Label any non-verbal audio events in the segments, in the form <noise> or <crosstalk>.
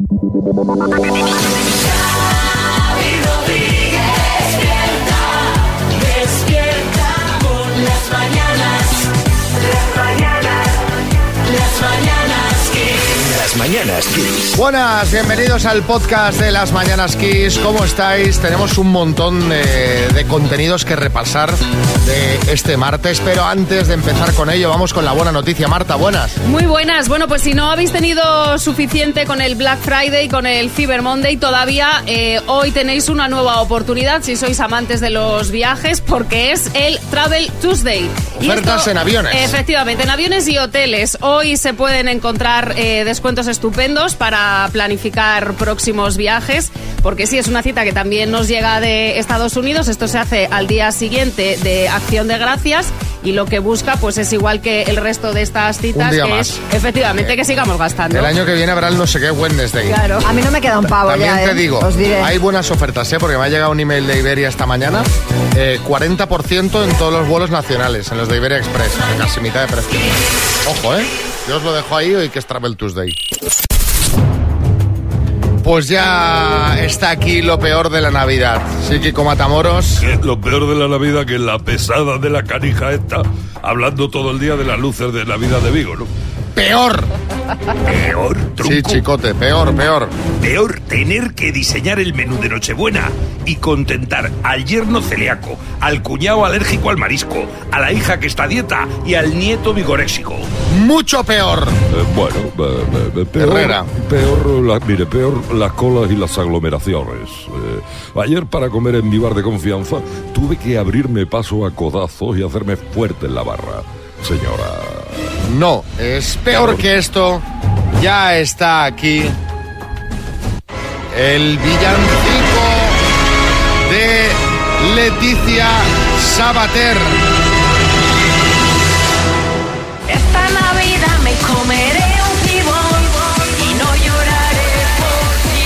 Yeah. Mañanas Kiss. Buenas, bienvenidos al podcast de las Mañanas Kiss. ¿Cómo estáis? Tenemos un montón de, de contenidos que repasar de este martes, pero antes de empezar con ello, vamos con la buena noticia. Marta, buenas. Muy buenas. Bueno, pues si no habéis tenido suficiente con el Black Friday y con el Cyber Monday, todavía eh, hoy tenéis una nueva oportunidad si sois amantes de los viajes, porque es el Travel Tuesday. Y Ofertas en aviones. Efectivamente, en aviones y hoteles. Hoy se pueden encontrar eh, descuentos estupendos para planificar próximos viajes, porque sí, es una cita que también nos llega de Estados Unidos. Esto se hace al día siguiente de Acción de Gracias y lo que busca pues es igual que el resto de estas citas, día que más. es efectivamente que sigamos gastando. El año que viene habrá el no sé qué Wednesday. Claro. A mí no me queda un pavo También ya, te ¿eh? digo, Os diré. hay buenas ofertas, ¿eh? porque me ha llegado un email de Iberia esta mañana. eh, 40% en todos los vuelos nacionales, en los de Iberia Express, casi mitad de precio. Ojo, ¿eh? Yo os lo dejo ahí hoy que es Travel Tuesday. Pues ya está aquí lo peor de la Navidad. Psíquico Matamoros. Que lo peor de la Navidad que la pesada de la canija esta, hablando todo el día de las luces de la vida de Vigo, ¿no? ¡Peor! Peor, tronco. Sí, chicote, peor, peor. Peor tener que diseñar el menú de Nochebuena y contentar al yerno celíaco, al cuñado alérgico al marisco, a la hija que está a dieta y al nieto vigoréxico. Mucho peor. Eh, bueno, eh, eh, peor, Herrera. peor, la- mire, peor las colas y las aglomeraciones. Eh, ayer para comer en mi bar de confianza tuve que abrirme paso a codazos y hacerme fuerte en la barra. Señora, No, es peor que esto. Ya está aquí el villancico de Leticia Sabater. Esta Navidad me comeré un pibón y no lloraré por ti.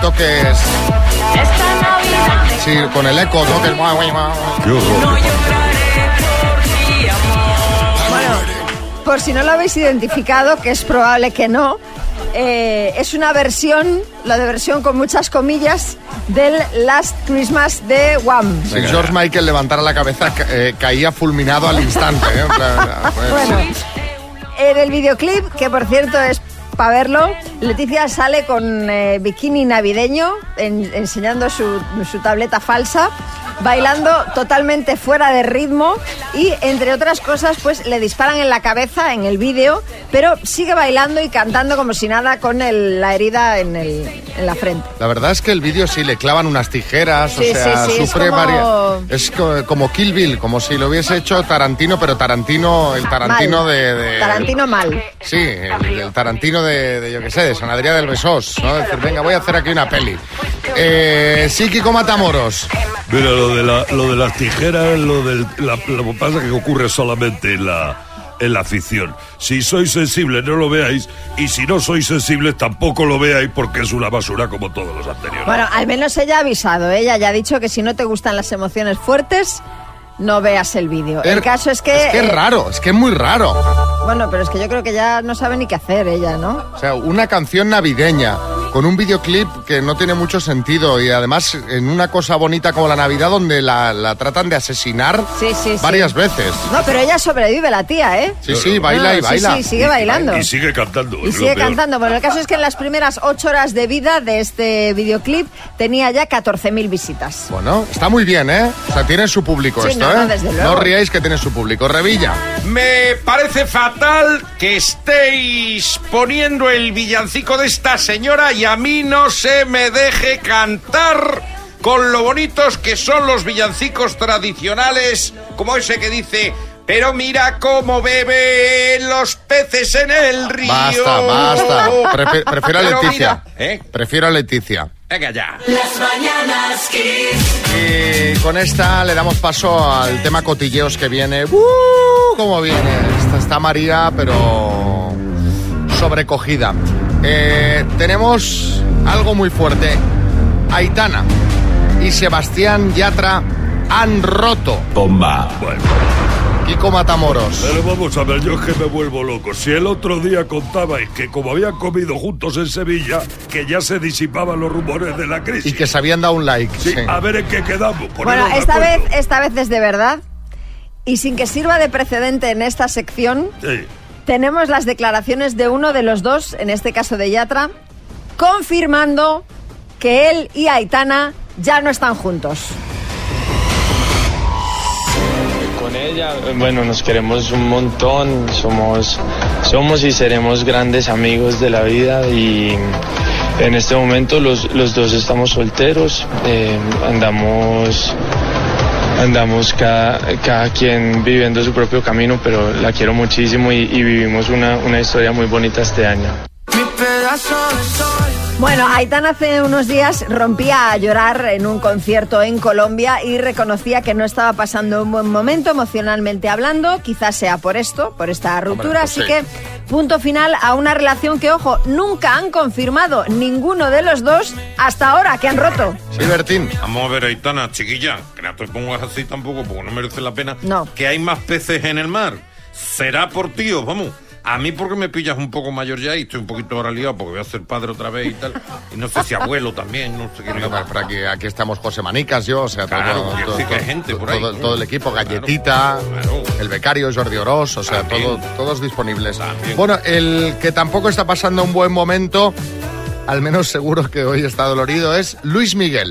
Navidad me Sí, con el eco, ¿no? Que el guau, guau, guau. qué horror. Bueno, por si no lo habéis identificado, que es probable que no, eh, es una versión, la de versión con muchas comillas, del Last Christmas de Wham. Si George Michael levantara la cabeza, ca- eh, caía fulminado al instante. ¿eh? En plan, pues, Bueno, en el videoclip, que por cierto es para verlo, Leticia sale con eh, bikini navideño, en- enseñando su, su tableta falsa, bailando totalmente fuera de ritmo y, entre otras cosas, pues le disparan en la cabeza en el vídeo, pero sigue bailando y cantando como si nada con el- la herida en, el- en la frente. La verdad es que el vídeo sí le clavan unas tijeras, Sí, o sea, sí, sí, es sufre como- varias. Es co- como Kill Bill, como si lo hubiese hecho Tarantino, pero Tarantino, el Tarantino Mal. de, de- Tarantino mal. Sí, el, el Tarantino de, de, yo qué sé, de San Adrián del Besós, ¿no? Decir, venga, voy a hacer aquí una peli. Eh, Psíquico Matamoros. Mira, lo de, la, lo de las tijeras, lo del. la- lo que pasa es que ocurre solamente en la, en la ficción. Si sois sensibles, no lo veáis. Y si no sois sensibles, tampoco lo veáis porque es una basura como todos los anteriores. Bueno, al menos ella ha avisado, ¿eh? ella ya ha dicho que si no te gustan las emociones fuertes, no veas el vídeo. El caso es que... Es que es eh, raro, es que es muy raro. Bueno, pero es que yo creo que ya no sabe ni qué hacer ella, ¿no? O sea, una canción navideña con un videoclip que no tiene mucho sentido y además en una cosa bonita como la Navidad donde la, la tratan de asesinar Sí, sí, sí. varias veces. No, pero ella sobrevive, la tía, ¿eh? Sí, sí, baila No, y baila. Sí, sí, sigue bailando. Y sigue cantando. Y sigue cantando. Bueno, el caso es que en las primeras ocho horas de vida de este videoclip tenía ya 14.000 visitas. Bueno, está muy bien, ¿eh? O sea, tiene su público Sí, esto, no, no, ¿eh? desde no ríais que tiene su público. Revilla. Me parece fatal que estéis poniendo el villancico de esta señora y a mí no se me deje cantar con lo bonitos que son los villancicos tradicionales, como ese que dice, pero mira cómo beben los peces en el río. Basta, basta. <laughs> Prefe- prefiero a Leticia. mira, ¿eh? Prefiero a Leticia. Venga ya. Las mañanas Kiss. Y con esta le damos paso al tema cotilleos que viene. ¡Uh! ¿Cómo viene? Esta está María, pero sobrecogida. Eh, tenemos algo muy fuerte. Aitana y Sebastián Yatra han roto. Bomba. Bueno. Kiko Matamoros. Pero vamos a ver, yo es que me vuelvo loco. Si el otro día contabais que como habían comido juntos en Sevilla, que ya se disipaban los rumores de la crisis. Y que se habían dado un like. Sí, sí. a ver en qué quedamos. Bueno, esta vez, esta vez es de verdad. Y sin que sirva de precedente en esta sección, Sí. tenemos las declaraciones de uno de los dos, en este caso de Yatra, confirmando que él y Aitana ya no están juntos. Ella, bueno, nos queremos un montón, somos, somos y seremos grandes amigos de la vida y en este momento los, los dos estamos solteros, eh, andamos, andamos cada, cada quien viviendo su propio camino, pero la quiero muchísimo y, y vivimos una, una historia muy bonita este año. Bueno, Aitana hace unos días rompía a llorar en un concierto en Colombia y reconocía que no estaba pasando un buen momento emocionalmente hablando. Quizás sea por esto, por esta ruptura. pues Así sí. que punto final a una relación que, ojo, nunca han confirmado ninguno de los dos hasta ahora que han roto. Sí, Bertín. Vamos a ver, Aitana, chiquilla, que no te pongas así tampoco porque no merece la pena. No. Que hay más peces en el mar. Será por tío, vamos. A mí porque me pillas un poco mayor ya y estoy un poquito ahora liado porque voy a ser padre otra vez y tal. Y no sé si abuelo también, no sé qué. Pues, por aquí, aquí estamos José Manicas, yo, o sea, Claro, todo, todo- decir que hay todo- gente por ahí. todo- todo el equipo, Galletita, claro. el becario Jordi Oroz, o sea, todos disponibles. También. Bueno, el que tampoco está pasando un buen momento, al menos seguro que hoy está dolorido, es Luis Miguel.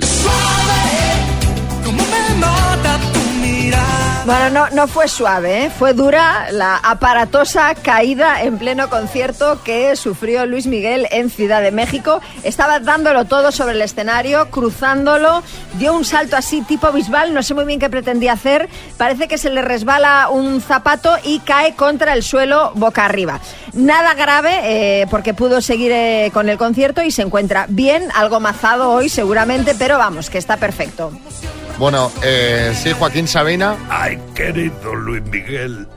Bueno, no, no fue suave, ¿eh? fue dura la aparatosa caída en pleno concierto que sufrió Luis Miguel en Ciudad de México. Estaba dándolo todo sobre el escenario, cruzándolo, dio un salto así tipo bisbal, no sé muy bien qué pretendía hacer. Parece que se le resbala un zapato y cae contra el suelo boca arriba. Nada grave eh, porque pudo seguir eh, con el concierto y se encuentra bien, algo mazado hoy seguramente, pero vamos, que está perfecto. Bueno, eh, sí, Joaquín Sabina. Ay, querido Luis Miguel,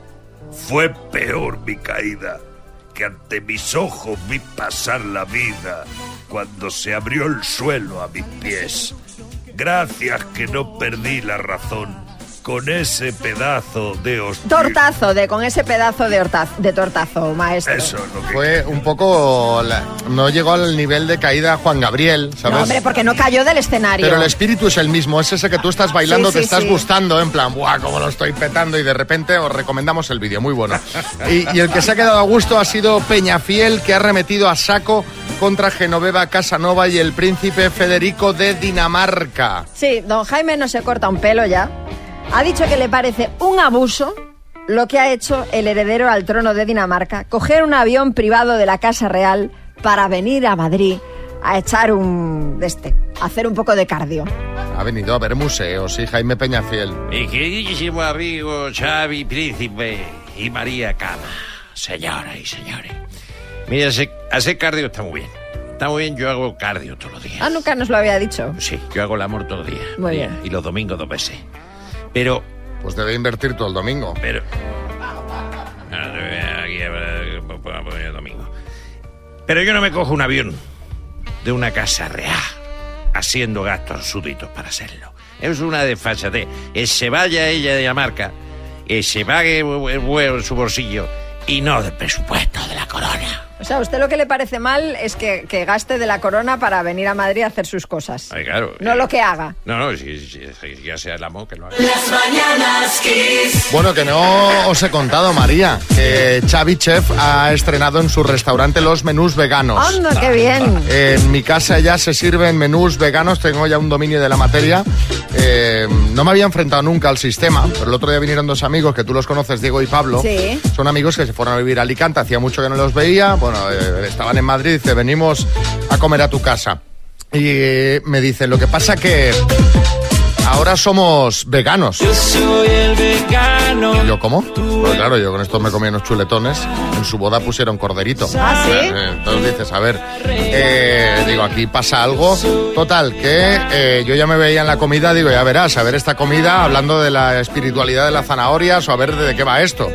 fue peor mi caída que ante mis ojos vi pasar la vida cuando se abrió el suelo a mis pies. Gracias que no perdí la razón con ese pedazo de hostia. Tortazo, de, con ese pedazo de, hortaz- de tortazo, maestro. Eso es lo que... Fue un poco... la- no llegó al nivel de caída Juan Gabriel, ¿sabes? No, hombre, porque no cayó del escenario. Pero el espíritu es el mismo, es ese que tú estás bailando, Sí, te sí, estás sí. gustando, en plan, ¡buah, cómo lo estoy petando! Y de repente os recomendamos el vídeo, muy bueno. Y, y el que se ha quedado a gusto ha sido Peñafiel, que ha remetido a saco contra Genoveva Casanova y el príncipe Federico de Dinamarca. Sí, don Jaime no se corta un pelo ya. Ha dicho que le parece un abuso lo que ha hecho el heredero al trono de Dinamarca, coger un avión privado de la Casa Real para venir a Madrid a echar un... de este, a hacer un poco de cardio. Ha venido a ver museos, sí, Jaime Peñafiel. Mi queridísimo amigo Xavi Príncipe y María Cama, señoras y señores. Mira, hacer cardio está muy bien. Está muy bien, yo hago cardio todos los días. Ah, nunca nos lo había dicho. Sí, yo hago el amor todos los días. Muy bien. Y los domingos dos veces. Pero, Pues debe invertir todo el domingo. pero... Aquí, eh, poner el domingo. Pero yo no me cojo un avión de una casa real haciendo gastos súbditos para hacerlo. Es una desfachatez. Eh, Se vaya ella de Dinamarca, eh, se pague el vuelo en su bolsillo y no del presupuesto de la corona. O sea, a usted lo que le parece mal es que, que gaste de la corona para venir a Madrid a hacer sus cosas. Ay, claro. No eh, lo que haga. No, no, si, si- si ya sea el amor que lo haga. Las mañanas Kiss. Bueno, que no os he contado, María, que Xavi Chef ha estrenado en su restaurante los menús veganos. ¡Anda, qué bien! En mi casa ya se sirven menús veganos, tengo ya un dominio de la materia. Eh, no me había enfrentado nunca al sistema, pero el otro día vinieron dos amigos que tú los conoces, Diego y Pablo. Sí. Son amigos que se fueron a vivir a Alicante, hacía mucho que no los veía. Bueno, eh, estaban en Madrid, dice, venimos a comer a tu casa. Y eh, me dicen, lo que pasa que ahora somos veganos. Yo soy el vegano. ¿Y yo cómo? Pues claro, yo con esto me comí unos chuletones. En su boda pusieron corderito. ¿Ah, sí? Eh, Entonces dices, a ver, eh, digo, aquí pasa algo. Total, que eh, yo ya me veía en la comida, digo, ya verás, a ver esta comida, hablando de la espiritualidad de las zanahorias o a ver de qué va esto.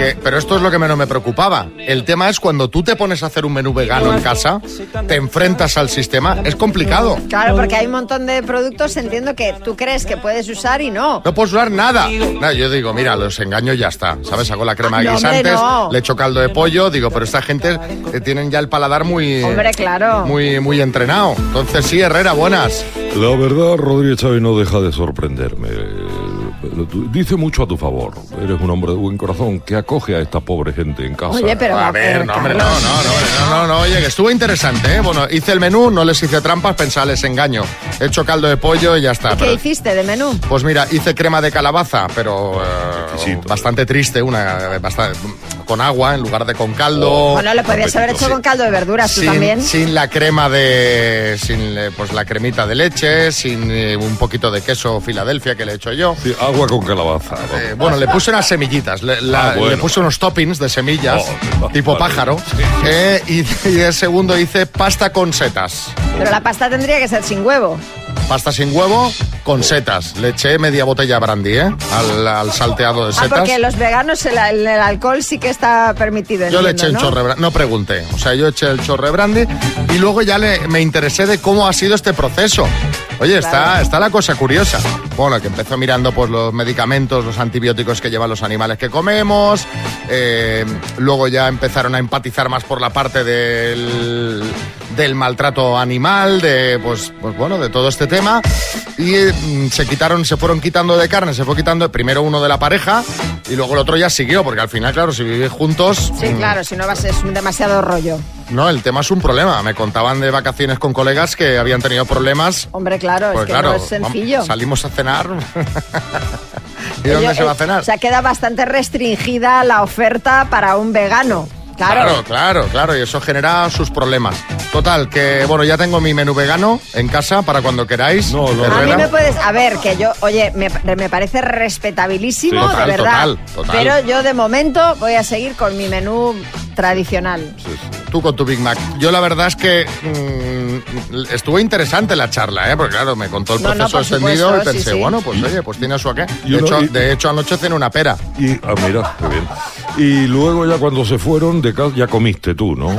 Que, pero esto es lo que menos me preocupaba. El tema es cuando tú te pones a hacer un menú vegano en casa, te enfrentas al sistema, es complicado. Claro, porque hay un montón de productos, entiendo que tú crees que puedes usar y no. No puedes usar nada. Yo digo, mira, los engaño y ya está. ¿Sabes? Hago la crema de No, hombre, guisantes, no. le echo caldo de pollo, digo, pero esta gente eh, tienen ya el paladar muy, Hombre, claro. muy, muy entrenado. Entonces sí, Herrera, buenas. La verdad, Rodríguez Chávez no deja de sorprenderme. Dice mucho a tu favor. Eres un hombre de buen corazón que acoge a esta pobre gente en casa. Oye, pero A ver, no, hombre, no, no, no, no, no, no, oye, que estuvo interesante, ¿eh? Bueno, hice el menú, no les hice trampas, pensaba, les engaño. He hecho caldo de pollo y ya está. ¿Qué pero- hiciste de menú? Pues mira, hice crema de calabaza, pero eh, bastante triste, una bastante, con agua en lugar de con caldo. Bueno, lo podrías haber hecho Sí. con caldo de verduras, tú también. sin la crema de. sin eh, pues la cremita de leche, sin eh, un poquito de queso Filadelfia que le he hecho yo. Sí, agua con calabaza. vamos. Eh, bueno, le puse unas semillitas, le, la- Ah, bueno. le puse unos toppings de semillas, Oh, tipo vale. pájaro, eh, y, y el segundo hice pasta con setas. Pero la pasta tendría que ser sin huevo. Pasta sin huevo con setas. Le eché media botella de brandy, ¿eh? Al, al salteado de Ah, setas. porque los veganos el, el- el alcohol sí que está permitido. Yo le eché el ¿no? chorre brandy, no pregunté, o sea, yo eché el chorre brandy y luego ya le, me interesé de cómo ha sido este proceso. Oye, está, Claro. está la cosa curiosa. Bueno, que empezó mirando pues los medicamentos, los antibióticos que llevan los animales que comemos, eh, luego ya empezaron a empatizar más por la parte del, del maltrato animal, de pues, pues bueno, de todo este tema y mm, se quitaron, se fueron quitando de carne, se fue quitando primero uno de la pareja y luego el otro ya siguió, porque al final, claro, si vivís juntos, Sí, mm, claro, si no va a ser un demasiado rollo. no, el tema es un problema. Me contaban de vacaciones con colegas que habían tenido problemas. Hombre, claro, Pues es que claro, no es sencillo. vamos, salimos a cenar. <laughs> ¿Y dónde se va a eh, cenar? O sea, queda bastante restringida la oferta para un vegano. Claro. Claro, claro, claro, y eso genera sus problemas. Total, que bueno, ya tengo mi menú vegano en casa para cuando queráis. No, no, A mí Herrera. me puedes, a ver, que yo, oye, me, me parece respetabilísimo, Sí, total, de verdad. total, total. Pero yo de momento voy a seguir con mi menú tradicional. Tú con tu Big Mac. Yo la verdad es que mm, estuvo interesante la charla, ¿eh? Porque claro, me contó el No, no, proceso por extendido y supuesto, sí, pensé, sí. bueno, pues oye, pues tiene su aqué. Y De hecho, y- de hecho, anoche cené una pera. Y, ah, mira, qué bien. Y luego ya cuando se fueron ya comiste tú, ¿no? <laughs>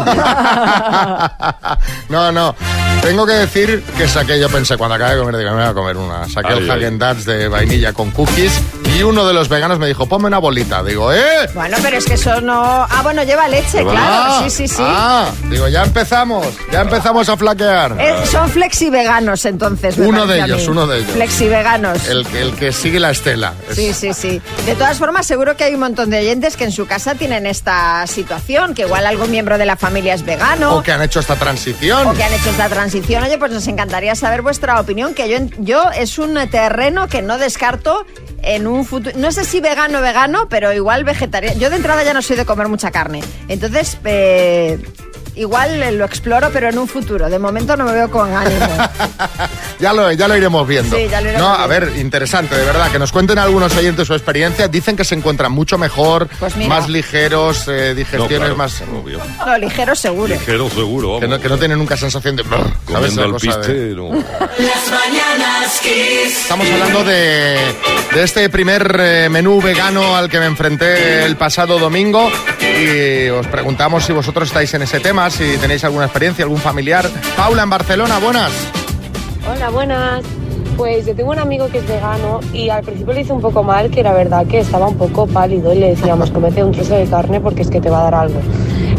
no, no. Tengo que decir que saqué, yo pensé, cuando acabé de comer, digo, me voy a comer una. Saqué Ay, el. Hagen Dazs de vainilla con cookies y uno de los veganos me dijo, ponme una bolita. Digo, ¿eh? Bueno, pero es que eso no. Ah, bueno, lleva leche, Lleva- claro. Ah, sí, sí, sí. Ah, digo, ya empezamos, ya empezamos a flaquear. Eh, son flexi-veganos, entonces. me Uno de ellos, mí. uno de ellos. Flexi-veganos. El, el que sigue la estela. Es- Sí, sí, sí. De todas formas, seguro que hay un montón de oyentes que en su casa tienen esta situación, que igual algún miembro de la familia es vegano. O que han hecho esta transición. o que han hecho esta transición. Oye, pues nos encantaría saber vuestra opinión, que yo, yo es un terreno que no descarto en un futuro. No sé si vegano o vegano, pero igual vegetariano. Yo de entrada ya no soy de comer mucha carne. Entonces, eh, igual eh, lo exploro, pero en un futuro. De momento no me veo con ánimo. <laughs> ya, lo, ya lo iremos viendo. Sí, ya lo iremos no, a viendo. ver, interesante, de verdad. Que nos cuenten algunos oyentes su experiencia. Dicen que se encuentran mucho mejor, Pues mira. más ligeros, eh, No, digestiones claro, más. obvio. No, ligero seguro. Ligero seguro, vamos. Que no, que no tienen nunca sensación de. ¿Sabes? Al de- piste, no. Las mañanas Kiss. Estamos hablando de, de este primer eh, menú vegano al que me enfrenté el pasado domingo y os preguntamos si vosotros estáis en ese tema, si tenéis alguna experiencia, algún familiar. Paula en Barcelona, buenas. Hola, buenas. Pues yo tengo un amigo que es vegano y al principio le hice un poco mal, que la verdad que estaba un poco pálido y le decíamos, comete un trozo de carne porque es que te va a dar algo.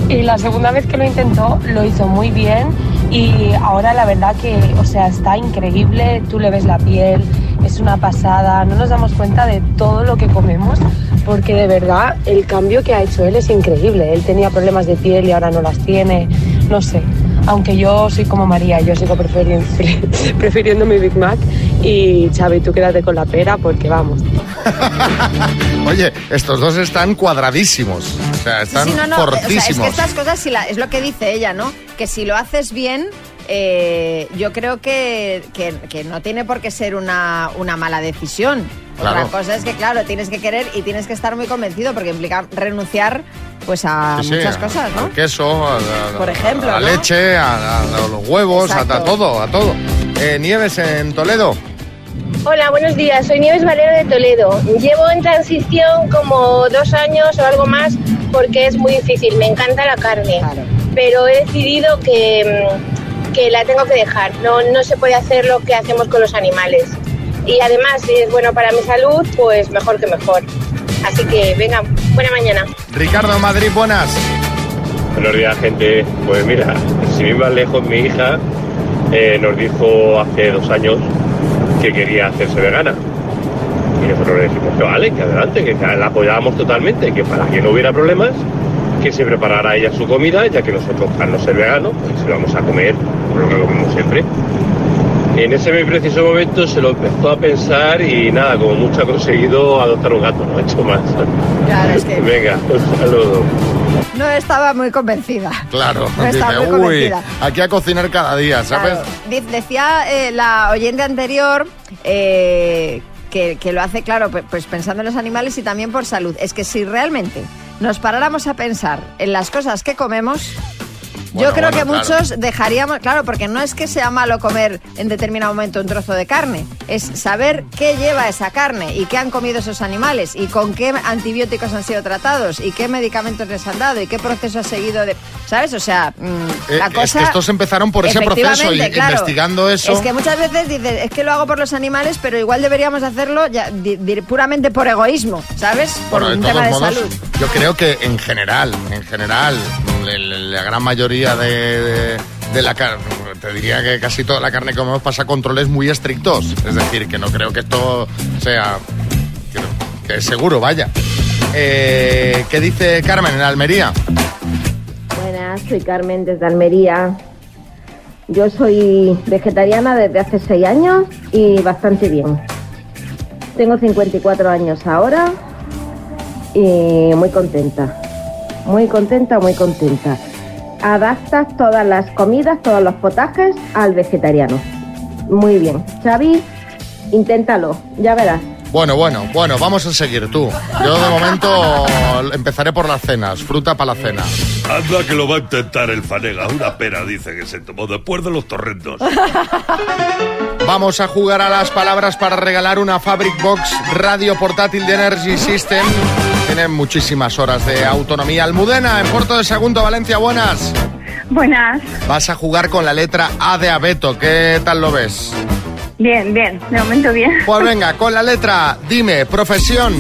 Y la segunda vez que lo intentó, lo hizo muy bien y ahora la verdad que, o sea, está increíble, tú le ves la piel, es una pasada, no nos damos cuenta de todo lo que comemos porque de verdad el cambio que ha hecho él es increíble. Él tenía problemas de piel y ahora no las tiene, no sé. Aunque yo soy como María, yo sigo prefiriendo, <laughs> prefiriendo mi Big Mac y Xavi, tú quédate con la pera porque vamos. <laughs> Oye, estos dos están cuadradísimos. O sea, están Sí, sí, no, no, o sea, es fortísimos. que estas cosas, si la- es lo que dice ella, ¿no? Que si lo haces bien, eh, yo creo que, que- que no tiene por qué ser una, una mala decisión. Claro. Otra cosa es que, claro, tienes que querer y tienes que estar muy convencido porque implica renunciar pues a Sí, sí, muchas cosas, ¿no? Al queso, a la, Por ejemplo, a la ¿no? leche, a, a- a los huevos, a todo, a todo. Eh, Nieves en Toledo. Hola, buenos días. Soy Nieves Valero de Toledo. Llevo en transición como dos años o algo más porque es muy difícil. Me encanta la carne, pero he decidido que, mm, que la tengo que dejar. No, no se puede hacer lo que hacemos con los animales. Y además, si es bueno para mi salud, pues mejor que mejor. Así que venga, buena mañana. Ricardo Madrid, buenas. Buenos días, gente. Pues mira, si bien más lejos, mi hija eh, nos dijo hace dos años que quería hacerse vegana. Y nosotros le dijimos que vale, que adelante, que la apoyábamos totalmente, que para que no hubiera problemas, que se preparara ella su comida, ya que nosotros, al no ser veganos, pues íbamos a comer por lo que comemos siempre. En ese muy preciso momento se lo empezó a pensar y nada, como mucho ha conseguido adoptar un gato, no ha hecho más. Claro, es que <laughs> Venga, un saludo. no estaba muy convencida. Claro, No dice, está muy uy, convencida". aquí a cocinar cada día, ¿sabes? Claro. Decía eh, la oyente anterior eh, que, que lo hace, claro, pues pensando en los animales y también por salud. Es que si realmente nos paráramos a pensar en las cosas que comemos, Bueno, yo creo bueno, que claro. muchos dejaríamos, claro, porque no es que sea malo comer en determinado momento un trozo de carne, es saber qué lleva esa carne y qué han comido esos animales y con qué antibióticos han sido tratados y qué medicamentos les han dado y qué proceso ha seguido de, ¿sabes? O sea, mm, Eh, la es cosa que estos empezaron por ese proceso y claro. investigando eso. Es que muchas veces dices, es que lo hago por los animales, pero igual deberíamos hacerlo ya, di- di- puramente por egoísmo, ¿sabes? Por Bueno, de un tema de modos, salud. yo creo que en general, en general, la gran mayoría de, la carne, te diría que casi toda la carne que comemos pasa controles muy estrictos. Es decir, que no creo que esto sea, que, es seguro, vaya. Eh, ¿Qué dice Carmen en Almería? Buenas, soy Carmen desde Almería. Yo soy vegetariana desde hace seis años y bastante bien. Tengo 54 años ahora y muy contenta. Muy contenta, muy contenta. Adaptas todas las comidas, todos los potajes al vegetariano. Muy bien. Xavi, inténtalo, ya verás. Bueno, bueno, bueno, vamos a seguir tú. Yo de momento empezaré por las cenas, fruta para la cena. Anda que lo va a intentar el Fanega. Una pera dice que se tomó después de los torrentos. <laughs> Vamos a jugar a las palabras para regalar una Fabric Box radio portátil de Energy System. Tienen muchísimas horas de autonomía. Almudena, en Puerto de Segundo, Valencia, buenas. Buenas. Vas a jugar con la letra A de abeto. ¿Qué tal lo ves? Bien, bien. De momento bien. Pues <laughs> venga, con la letra, dime, profesión,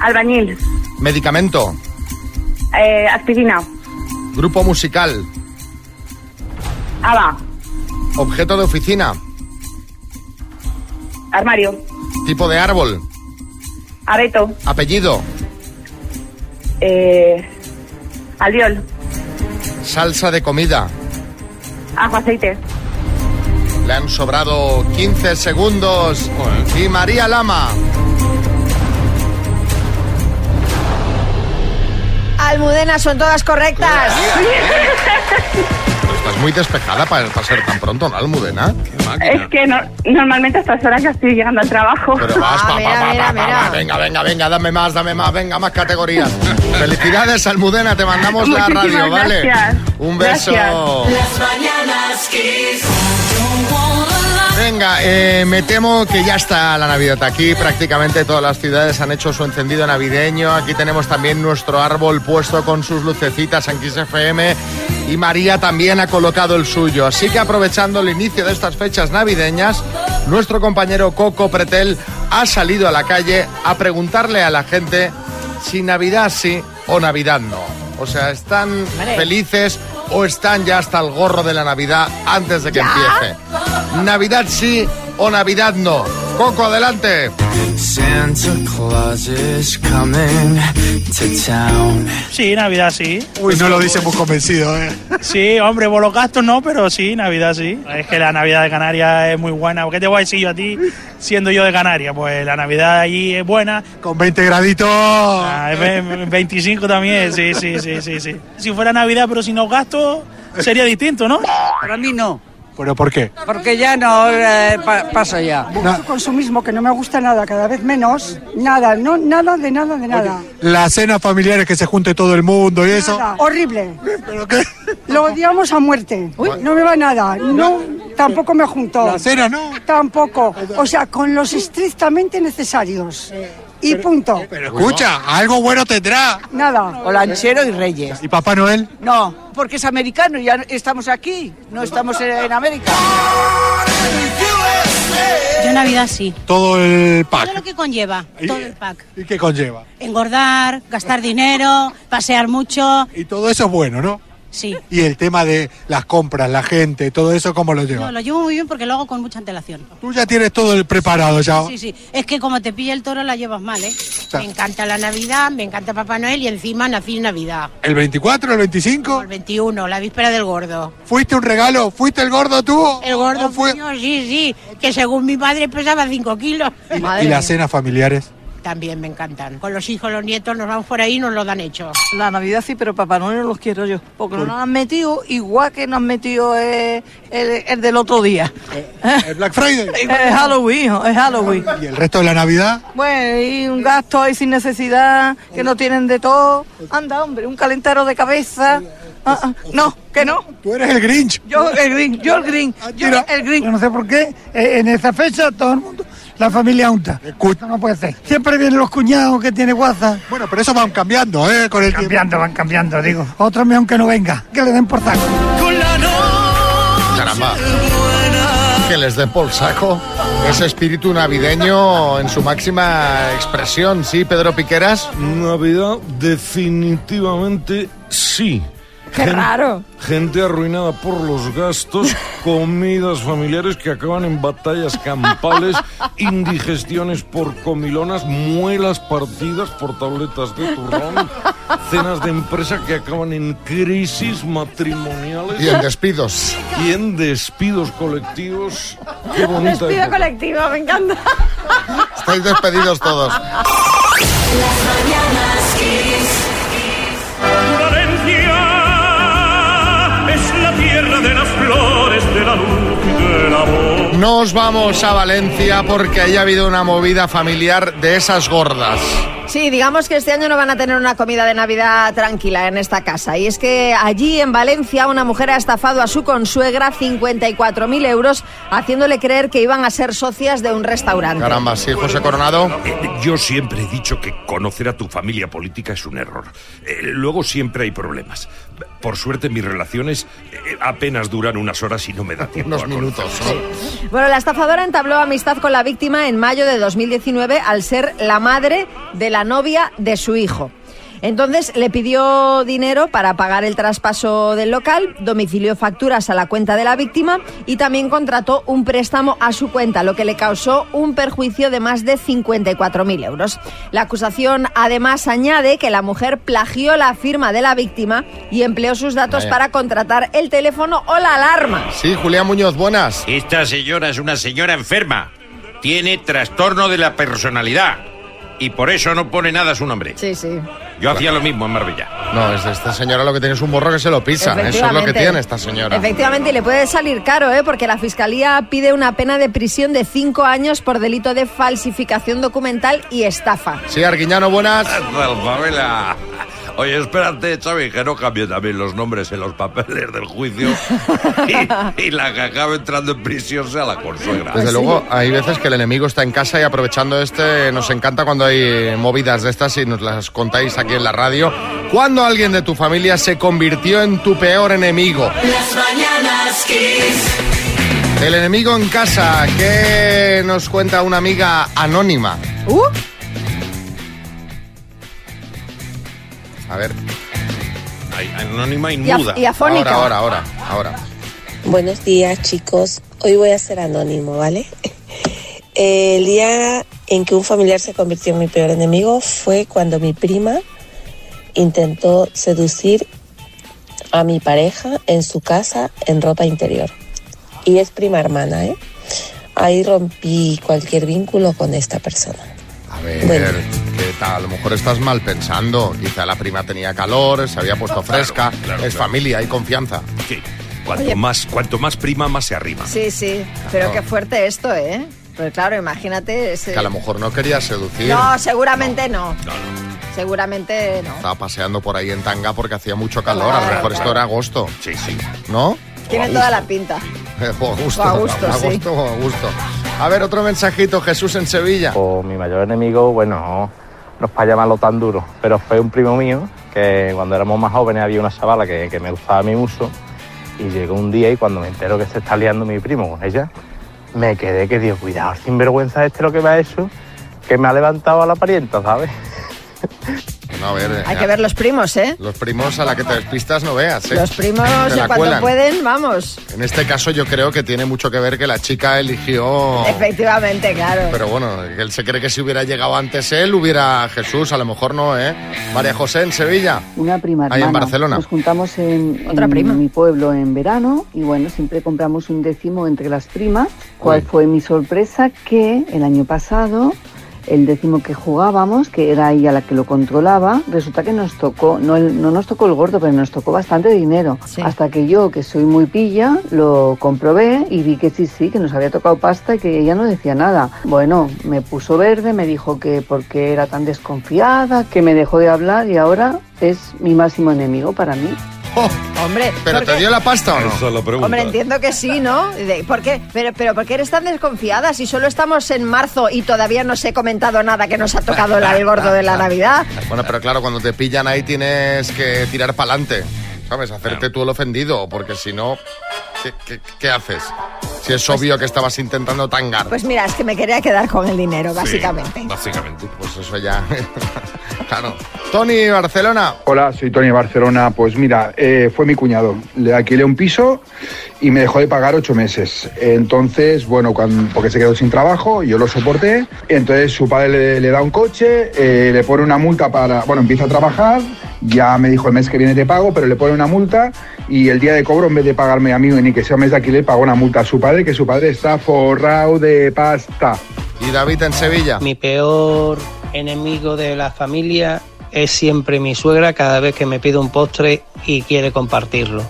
Albañil. medicamento, Eh, aspirina. grupo musical, Ava. objeto de oficina, Armario. tipo de árbol, Abeto. apellido, Eh, albiol. salsa de comida. Ajo, aceite. Le han sobrado 15 segundos. Y María Lama. Almudena, son todas correctas. <laughs> Estás muy despejada para, para ser tan pronto, ¿no, Almudena? Es que no- normalmente a estas horas ya estoy llegando al trabajo. Pero vas, Ah, pa, pa, pa, pa, pa, pa, venga, venga, venga, dame más, dame más, venga, más categorías. <laughs> Felicidades, Almudena, te mandamos la Muchísimas radio, ¿vale? gracias. Un beso. Gracias. Las mañanas Kiss. Venga, eh, me temo que ya está la Navidad aquí. Prácticamente todas las ciudades han hecho su encendido navideño. Aquí tenemos también nuestro árbol puesto con sus lucecitas en Kiss FM. Y María también ha colocado el suyo. Así que aprovechando el inicio de estas fechas navideñas, nuestro compañero Coco Pretel ha salido a la calle a preguntarle a la gente si Navidad sí o Navidad no. O sea, ¿están felices o están ya hasta el gorro de la Navidad antes de que empiece? Navidad sí o Navidad no. Coco, adelante. Santa Claus is coming to town. Sí, Navidad sí. Uy, no lo dice muy convencido, ¿eh? Sí, hombre, por los gastos no, pero sí, Navidad sí. Es que la Navidad de Canarias es muy buena. ¿Qué te voy a decir yo a ti siendo yo de Canarias? Pues la Navidad allí es buena. Con 20 graditos. Ah, es ve- 25 también, sí, sí, sí, sí, sí. Si fuera Navidad pero sin los gastos, sería distinto, ¿no? Para mí no, ¿Pero por qué? porque ya no eh, pa- paso ya. Mucho consumismo que no me gusta nada, cada vez menos. Nada, no, nada de nada de nada. Las cenas familiares que se junte todo el mundo y eso. Nada, horrible. Lo odiamos a muerte. No me va nada. No, tampoco me junto. La cena no. Tampoco. O sea, con los estrictamente necesarios. Y punto. Pero escucha, algo bueno tendrá. Nada. O lanchero y reyes. ¿Y Papá Noel? No, porque es americano y ya estamos aquí, no estamos en, en América. Yo Navidad sí. Todo el pack. Todo lo que conlleva, ¿Y- todo el pack. ¿Y qué conlleva? Engordar, gastar dinero, pasear mucho. Y todo eso es bueno, ¿no? Sí. Y el tema de las compras, la gente, todo eso, ¿cómo lo No, lleva? lo llevo muy bien porque lo hago con mucha antelación. Tú ya tienes todo el preparado ya. Sí, sí. Es que como te pilla el toro la llevas mal, ¿eh? Me encanta la Navidad, me encanta Papá Noel y encima nací en Navidad. ¿El 24, el 25? El 21, la víspera del gordo. ¿Fuiste un regalo? ¿Fuiste el gordo tú? El gordo ¿O fue? sí, sí, que según mi madre pesaba 5 kilos. ¿Y las cenas familiares? También me encantan. Con los hijos, los nietos, nos vamos por ahí y nos lo dan hecho. La Navidad sí, pero Papá Noel no los quiero yo. Porque no nos han metido igual que nos han metido eh, el, el del otro día. ¿El Black Friday? <laughs> Es Halloween, hijo, es Halloween. ¿Y el resto de la Navidad? Bueno, y un gasto ahí sin necesidad, que no tienen de todo. Anda, hombre, un calentero de cabeza. Ah, ah, no, que no. Tú eres el Grinch. Yo el Grinch, yo el Grinch, yo el Grinch. Yo no sé por qué eh, en esa fecha todo el mundo, la familia unta. Esto no puede ser. Siempre vienen los cuñados que tiene WhatsApp. Bueno, pero eso van cambiando, ¿eh? Con el cambiando, van cambiando, digo. Otro mejor que no venga, que le den por saco. Caramba. Que les den por saco ese espíritu navideño en su máxima expresión, ¿sí, Pedro Piqueras? Navidad definitivamente sí. Qué Gen- raro. Gente arruinada por los gastos, <laughs> comidas familiares que acaban en batallas campales, indigestiones por comilonas, muelas partidas por tabletas de turrón, cenas de empresa que acaban en crisis matrimoniales. Y en despidos. Y en despidos colectivos. Qué bonita Despido época. colectivo, me encanta. Estáis despedidos todos. Valencia Nos vamos a Valencia porque ahí ha habido una movida familiar de esas gordas. Sí, digamos que este año no van a tener una comida de Navidad tranquila en esta casa. Y es que allí en Valencia una mujer ha estafado a su consuegra 54.000 euros haciéndole creer que iban a ser socias de un restaurante. Caramba, sí, José Coronado. Eh, Yo siempre he dicho que conocer a tu familia política es un error. Eh, luego siempre hay problemas. Por suerte mis relaciones eh, apenas duran unas horas y no me da tiempo. Unos a minutos. Bueno, la estafadora entabló amistad con la víctima en mayo de 2019 al ser la madre de la novia de su hijo. Entonces le pidió dinero para pagar el traspaso del local, domicilió facturas a la cuenta de la víctima y también contrató un préstamo a su cuenta, lo que le causó un perjuicio de más de 54.000 euros. La acusación además añade que la mujer plagió la firma de la víctima y empleó sus datos Vaya. para contratar el teléfono o la alarma. Sí, Julián Muñoz, buenas. Esta señora es una señora enferma. Tiene trastorno de la personalidad. Y por eso no pone nada a su nombre. Sí, sí. Yo hacía lo mismo en Marbella. No, es esta señora lo que tiene es un morro que se lo pisa. Eso es lo que tiene esta señora. Efectivamente, y le puede salir caro, ¿eh? porque la Fiscalía pide una pena de prisión de cinco años por delito de falsificación documental y estafa. Sí, Arguiñano, buenas. Oye, espérate, Xavi, que no cambie también los nombres en los papeles del juicio y, y la que acabe entrando en prisión sea la consuegra. Desde luego, hay veces que el enemigo está en casa y aprovechando este, nos encanta cuando hay movidas de estas y nos las contáis aquí en la radio. Cuando alguien de tu familia se convirtió en tu peor enemigo. Las mañanas Kiss. El enemigo en casa, ¿qué nos cuenta una amiga anónima? ¿Uh? A ver. anónima y Y af- muda. y afónica. Ahora, ahora, ahora, ahora. Buenos días chicos, hoy voy a ser anónimo, ¿vale? <laughs> El día en que un familiar se convirtió en mi peor enemigo fue cuando mi prima intentó seducir a mi pareja en su casa en ropa interior. Y es prima hermana, ¿eh? Ahí rompí cualquier vínculo con esta persona. A ver, Bueno. ¿qué tal? A lo mejor estás mal pensando. Quizá la prima tenía calor, se había puesto fresca. claro, es claro. familia, hay confianza. Sí. Cuanto Oye. más, cuanto más prima, más se arrima. Sí, sí, pero qué fuerte esto, ¿eh? Pues claro, imagínate. ese- Que a lo mejor no quería seducir. No, seguramente no. Seguramente no. Estaba paseando por ahí en tanga porque hacía mucho calor. a lo Claro, mejor esto era agosto. Sí, sí. ¿No? Tiene toda la pinta. <laughs> O a gusto, O a gusto, a sí. gusto o a gusto. A ver, otro mensajito, Jesús en Sevilla. O mi mayor enemigo, bueno, no es para llamarlo tan duro, pero fue un primo mío que cuando éramos más jóvenes había una chavala que, me gustaba mi muso y llegó un día y cuando me entero que se está liando mi primo con ella, me quedé que digo, cuidado, sin vergüenza este lo que me ha hecho, que me ha levantado a la parienta, ¿sabes? No, a ver, Hay eh, que ver los primos, ¿eh? Los primos a la que te despistas no veas, ¿eh? Los primos, cuando cuelan. pueden, vamos. En este caso yo creo que tiene mucho que ver que la chica eligió... Efectivamente, claro. Pero bueno, él se cree que si hubiera llegado antes él, hubiera Jesús, a lo mejor no, ¿eh? María José en Sevilla. Una prima Ahí en hermana. Barcelona. Nos juntamos en, Otra en prima. mi pueblo en verano y bueno, siempre compramos un décimo entre las primas. ¿Cuál Uy. fue mi sorpresa? Que el año pasado el décimo que jugábamos, que era ella la que lo controlaba, resulta que nos tocó, no, el- no nos tocó el gordo, pero nos tocó bastante dinero. Hasta que yo, que soy muy pilla, lo comprobé y vi que sí, sí, que nos había tocado pasta y que ella no decía nada. Bueno, me puso verde, me dijo que porque era tan desconfiada, que me dejó de hablar y ahora es mi máximo enemigo para mí. <laughs> Hombre, ¿Pero porque- te dio la pasta o no? Esa es la pregunta. Hombre, entiendo que sí, ¿no? De- ¿Por qué? Pero, pero ¿por qué eres tan desconfiada? Si solo estamos en marzo y todavía no os he comentado nada que nos ha tocado la- el gordo de la Navidad. <laughs> Bueno, pero claro, cuando te pillan ahí tienes que tirar para adelante, ¿sabes? Hacerte tú el ofendido, porque si no, ¿qué, qué- qué haces? Si es obvio que estabas intentando tangar. Pues mira, es que me quería quedar con el dinero, básicamente. básicamente. Pues eso ya. <laughs> claro. Tony, Barcelona. Hola, soy Tony Barcelona. Pues mira, eh, fue mi cuñado. Le alquilé un piso y me dejó de pagar ocho meses. Entonces, bueno, cuando, porque se quedó sin trabajo, yo lo soporté. Entonces su padre le, le da un coche, eh, le pone una multa para, bueno, empieza a trabajar. Ya me dijo el mes que viene te pago, pero le pone una multa y el día de cobro, en vez de pagarme a mí ni que sea un mes de alquiler, pagó una multa a su padre, que su padre está forrado de pasta. Y David en Sevilla. Mi peor enemigo de la familia es siempre mi suegra cada vez que me pide un postre y quiere compartirlo.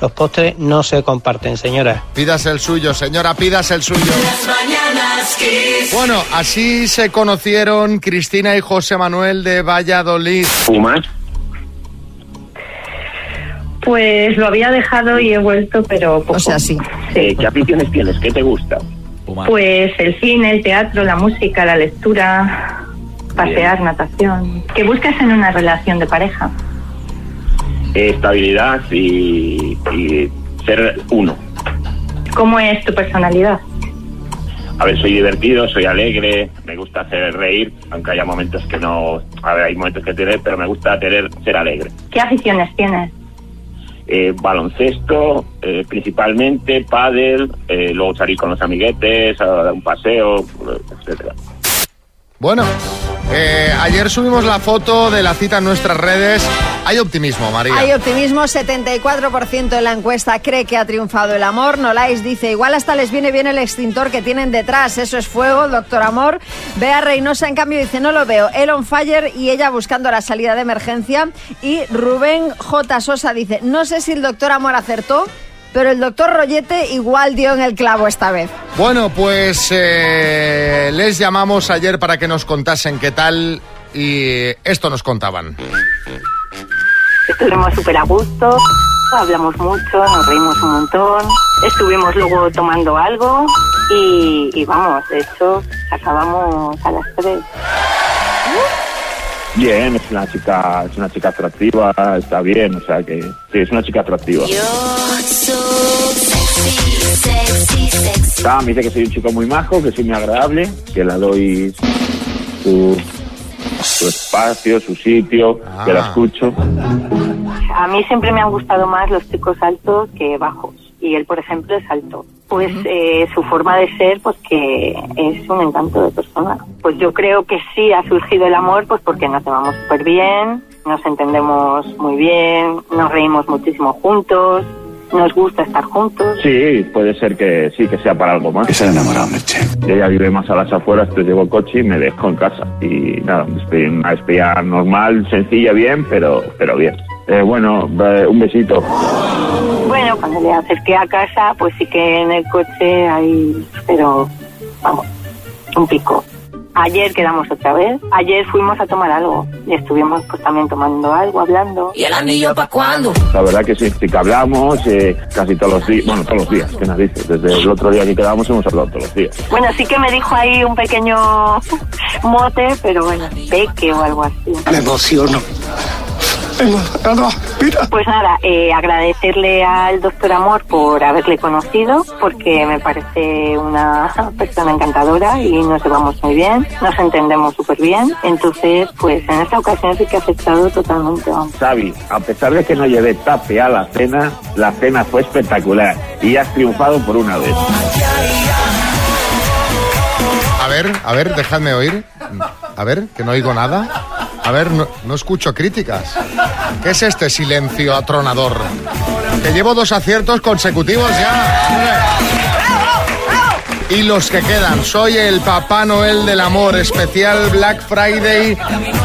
Los postres no se comparten, señora. Pidas el suyo, señora, pidas el suyo. Las mañanas Kiss. Bueno, así se conocieron Cristina y José Manuel de Valladolid. ¿Fumas? Pues lo había dejado y he vuelto, pero poco. O sea, sí. ¿Qué aficiones tienes? ¿Qué te gusta? Pues el cine, el teatro, la música, la lectura, pasear, natación. ¿Qué buscas en una relación de pareja? Estabilidad y, y ser uno. ¿Cómo es tu personalidad? A ver, soy divertido, soy alegre, me gusta hacer reír, aunque haya momentos que no... A ver, hay momentos que tener, pero me gusta tener, ser alegre. ¿Qué aficiones tienes? Eh, baloncesto, eh, principalmente, pádel, eh, luego salir con los amiguetes, a dar un paseo, etcétera. Bueno, eh, ayer subimos la foto de la cita en nuestras redes. Hay optimismo, María. Hay optimismo, 74% en la encuesta cree que ha triunfado el amor. Nolais dice, igual hasta les viene bien el extintor que tienen detrás, eso es fuego, doctor amor. Bea Reynosa, en cambio, dice, no lo veo, él on fire y ella buscando la salida de emergencia. Y Rubén J. Sosa dice, no sé si el doctor amor acertó, pero el doctor Rollete igual dio en el clavo esta vez. Bueno, pues eh, les llamamos ayer para que nos contasen qué tal y esto nos contaban. Estuvimos súper a gusto, hablamos mucho, nos reímos un montón, estuvimos luego tomando algo y, y vamos, de hecho, acabamos a las tres. Bien, es una chica, es una chica atractiva, está bien, o sea que sí, es una chica atractiva. Ah, me dice que soy un chico muy majo, que soy muy agradable, que le doy su, su espacio, su sitio, que la escucho. A mí siempre me han gustado más los chicos altos que bajos. Y él, por ejemplo, es alto. Pues eh, su forma de ser, pues que es un encanto de persona. Pues yo creo que sí ha surgido el amor, pues porque nos llevamos súper bien, nos entendemos muy bien, nos reímos muchísimo juntos, nos gusta estar juntos. Sí, puede ser que sí, que sea para algo más. Que se ha enamorado, Meche. Ella vive más a las afueras, entonces llevo el coche y me dejo en casa. Y nada, una despedida normal, sencilla, bien, pero, pero bien. Eh, bueno, eh, un besito. Bueno, cuando le acerqué a casa, pues sí que en el coche hay, pero vamos, un pico. Ayer quedamos otra vez. Ayer fuimos a tomar algo y estuvimos pues también tomando algo, hablando. ¿Y el anillo para cuándo? La verdad que sí, sí que hablamos eh, casi todos los días, bueno, todos los días, ¿qué nos dices? Desde el otro día que quedamos hemos hablado todos los días. Bueno, sí que me dijo ahí un pequeño <laughs> mote, pero bueno, peque o algo así. Me emociono. Pues nada, eh, agradecerle al doctor Amor por haberle conocido, porque me parece una persona encantadora y nos llevamos muy bien, nos entendemos súper bien. Entonces, pues en esta ocasión sí que ha aceptado totalmente. Xavi, a pesar de que no llevé tape a la cena, la cena fue espectacular y has triunfado por una vez. A ver, a ver, dejadme oír. A ver, que no oigo nada. A ver, no, escucho críticas. ¿Qué es este silencio atronador? Que llevo dos aciertos consecutivos ya. Y los que quedan. Soy el Papá Noel del Amor, especial Black Friday,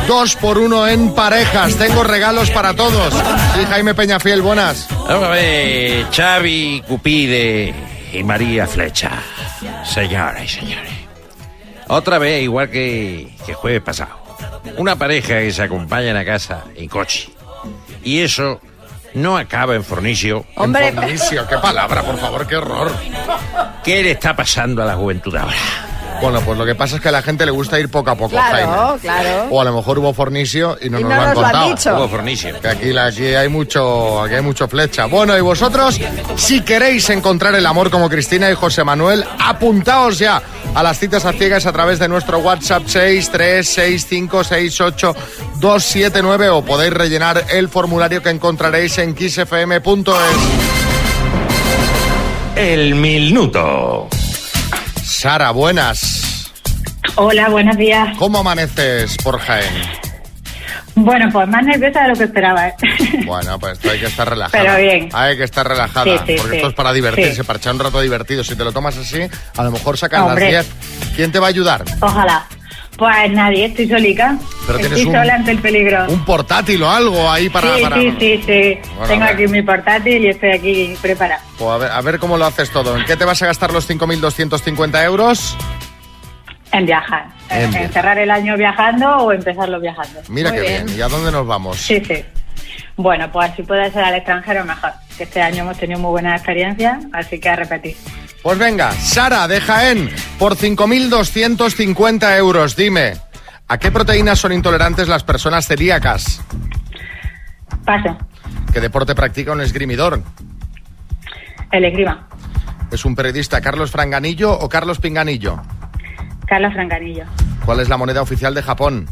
dos por uno en parejas. Tengo regalos para todos. Y Jaime Peñafiel, buenas. Vamos a ver, Xavi Cupide y María Flecha. Señoras y señores. Otra vez, igual que, que jueves pasado. Una pareja que se acompañan a casa en coche. Y eso no acaba en fornicio. Hombre. En fornicio, qué palabra, por favor, qué horror. ¿Qué le está pasando a la juventud ahora? Bueno, pues lo que pasa es que a la gente le gusta ir poco a poco, Claro, Jaime. claro. O a lo mejor hubo fornicio y no Y nos no lo han nos lo han contado. dicho. Hubo fornicio. Que aquí, la- aquí hay mucho, aquí hay mucho flecha. Bueno, y vosotros, si queréis encontrar el amor como Cristina y José Manuel, apuntaos ya a las citas a ciegas a través de nuestro WhatsApp 636568279 o podéis rellenar el formulario que encontraréis en kissfm.es. El minuto. Sara, buenas. Hola, buenos días. ¿Cómo amaneces por Jaén? Bueno, pues más nerviosa de lo que esperaba. ¿eh? <laughs> Bueno, pues esto hay que estar relajada. Pero bien. Hay que estar relajada, Sí, sí, porque sí. esto es para divertirse, para echar un rato divertido. Si te lo tomas así, a lo mejor sacan Hombre. las 10. ¿Quién te va a ayudar? Ojalá. Pues nadie, estoy solica. Pero tienes estoy un- sola ante el peligro. Un portátil o algo ahí para... sí, para- sí, sí, sí. Bueno, Tengo aquí mi portátil y estoy aquí preparada. Pues a, ver, a ver cómo lo haces todo. ¿En qué te vas a gastar los 5.250 euros? En viajar. En En, viajar. cerrar el año viajando o empezarlo viajando. Mira Muy qué bien. ¿Y a dónde nos vamos? Sí, sí. Bueno, pues si puede ser al extranjero, mejor. Que este año hemos tenido muy buenas experiencias, así que a repetir. Pues venga, Sara de Jaén, por 5.250 euros, dime, ¿a qué proteínas son intolerantes las personas celíacas? Paso. ¿Qué deporte practica un esgrimidor? El esgrima. ¿Es un periodista Carlos Franganillo o Carlos Pinganillo? Carlos Francanillo. ¿Cuál es la moneda oficial de Japón?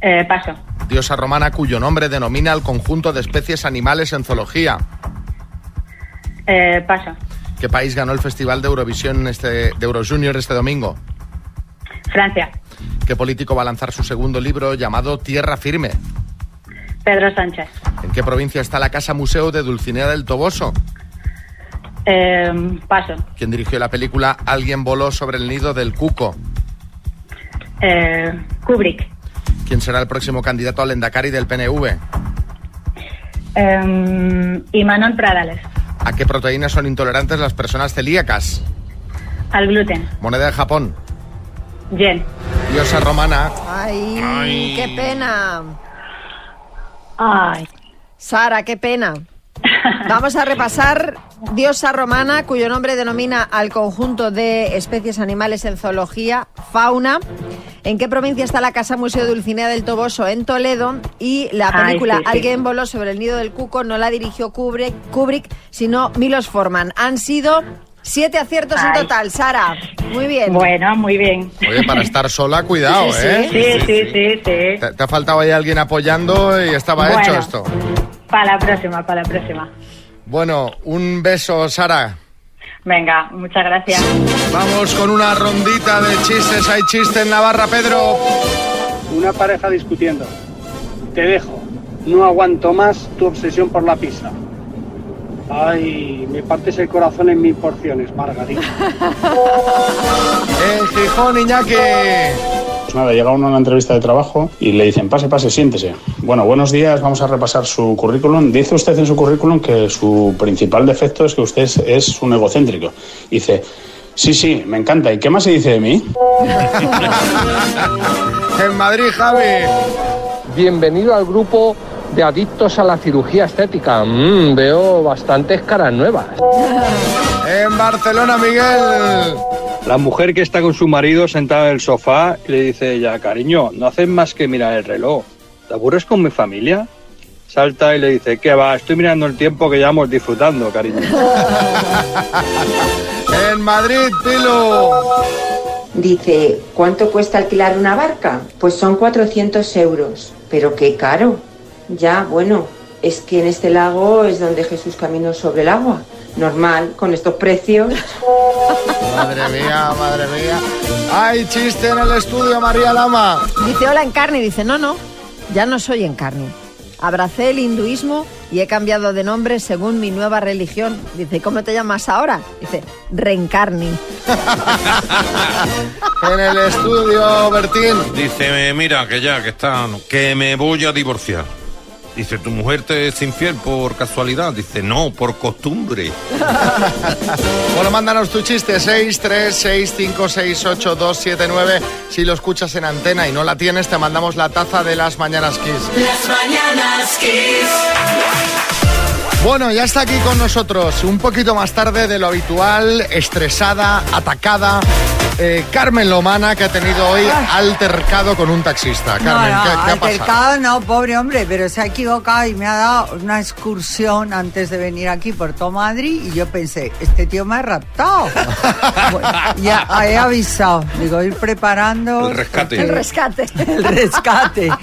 Eh, paso. Diosa romana cuyo nombre denomina al conjunto de especies animales en zoología. Eh, paso. ¿Qué país ganó el Festival de Eurovisión este, de Euro Junior este domingo? Francia. ¿Qué político va a lanzar su segundo libro llamado Tierra Firme? Pedro Sánchez. ¿En qué provincia está la Casa Museo de Dulcinea del Toboso? Eh, paso. ¿Quién dirigió la película Alguien voló sobre el nido del cuco? Eh, Kubrick. ¿Quién será el próximo candidato al Endacari del PNV? Eh, y Manuel Pradales. ¿A qué proteínas son intolerantes las personas celíacas? Al gluten. Moneda de Japón. Yen. Diosa romana. Ay, qué pena. Ay. Sara, qué pena. Vamos a repasar diosa romana, cuyo nombre denomina al conjunto de especies animales en zoología, fauna. ¿En qué provincia está la Casa Museo Dulcinea del Toboso? En Toledo. Y la película sí, sí. Alguien voló sobre el nido del cuco no la dirigió Kubrick, Kubrick sino Milos Forman. Han sido siete aciertos en total. Sara, muy bien. Bueno, muy bien. Oye, para estar sola, <laughs> cuidado, sí, ¿eh? Sí, sí, sí, sí. Te, te ha faltado ahí alguien apoyando y estaba Bueno. hecho esto. Para la próxima, para la próxima. Bueno, un beso, Sara. Venga, muchas gracias. Vamos con una rondita de chistes. Hay chiste en Navarra, Pedro. Una pareja discutiendo. Te dejo. No aguanto más tu obsesión por la pizza. Ay, me partes el corazón en mil porciones, Margarita. <laughs> En Gijón, Iñaki. Pues nada, llega uno a una entrevista de trabajo y le dicen, pase, pase, siéntese. Bueno, buenos días, vamos a repasar su currículum. Dice usted en su currículum que su principal defecto es que usted es, es un egocéntrico. Dice, Sí, sí, me encanta. ¿Y qué más se dice de mí? <laughs> en Madrid, Javi. Bienvenido al grupo de adictos a la cirugía estética. Mm, veo bastantes caras nuevas. En Barcelona, Miguel. La mujer que está con su marido sentada en el sofá y le dice ella, cariño, no haces más que mirar el reloj. ¿Te aburres con mi familia? Salta y le dice, ¿qué va? Estoy mirando el tiempo que llevamos disfrutando, cariño. <laughs> En Madrid, Pilo. Dice, ¿cuánto cuesta alquilar una barca? Pues son 400 euros. Pero qué caro. Ya, bueno, es que en este lago es donde Jesús caminó sobre el agua. Normal, con estos precios. Madre mía, madre mía. ¡Ay, chiste en el estudio, María Lama! Dice hola Encarni, dice no, no, ya no soy Encarni. Abracé el hinduismo y he cambiado de nombre según mi nueva religión. Dice, ¿y ¿cómo te llamas ahora? Dice, Reencarni. <laughs> En el estudio, Bertín. Dice, mira, que ya, que está, que me voy a divorciar. Dice, ¿tu mujer te es infiel por casualidad? Dice, no, por costumbre. <laughs> Bueno, mándanos tu chiste, 636568279. Si lo escuchas en antena y no la tienes, te mandamos la taza de las Mañanas Kiss. Las mañanas Kiss. Bueno, ya está aquí con nosotros, un poquito más tarde de lo habitual, estresada, atacada. Eh, Carmen Lomana, que ha tenido hoy altercado con un taxista. Carmen, no, no, ¿qué, qué ha pasado? altercado no, pobre hombre, pero se ha equivocado y me ha dado una excursión antes de venir aquí por todo Madrid y yo pensé, este tío me ha raptado. <laughs> Ya he avisado, digo, ir preparando. El rescate. El rescate. El rescate. <laughs>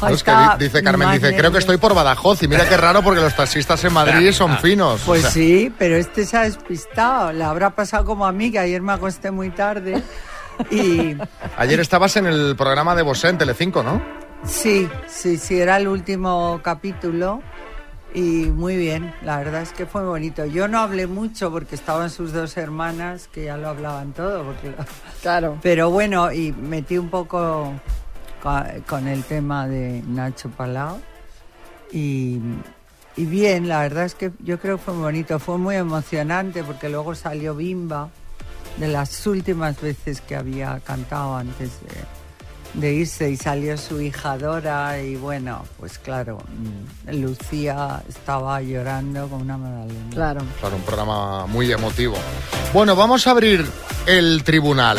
No, es que di- dice Carmen, dice, creo que estoy por Badajoz. Y mira qué raro porque los taxistas en Madrid <laughs> son finos. Pues O sea, sí, pero este se ha despistado. Le habrá pasado como a mí, que ayer me acosté muy tarde. <laughs> Y Ayer estabas en el programa de Bosé en Telecinco, ¿no? sí, sí, sí, era el último capítulo. Y muy bien, la verdad es que fue bonito. Yo no hablé mucho porque estaban sus dos hermanas que ya lo hablaban todo. Porque Claro. Pero bueno, y metí un poco con el tema de Nacho Palau. Y, y bien, la verdad es que yo creo que fue muy bonito. Fue muy emocionante porque luego salió Bimba de las últimas veces que había cantado antes de, de irse y salió su hija Dora y bueno, pues claro, mm, Lucía estaba llorando con una magdalena. Claro. Claro, un programa muy emotivo. Bueno, vamos a abrir el tribunal.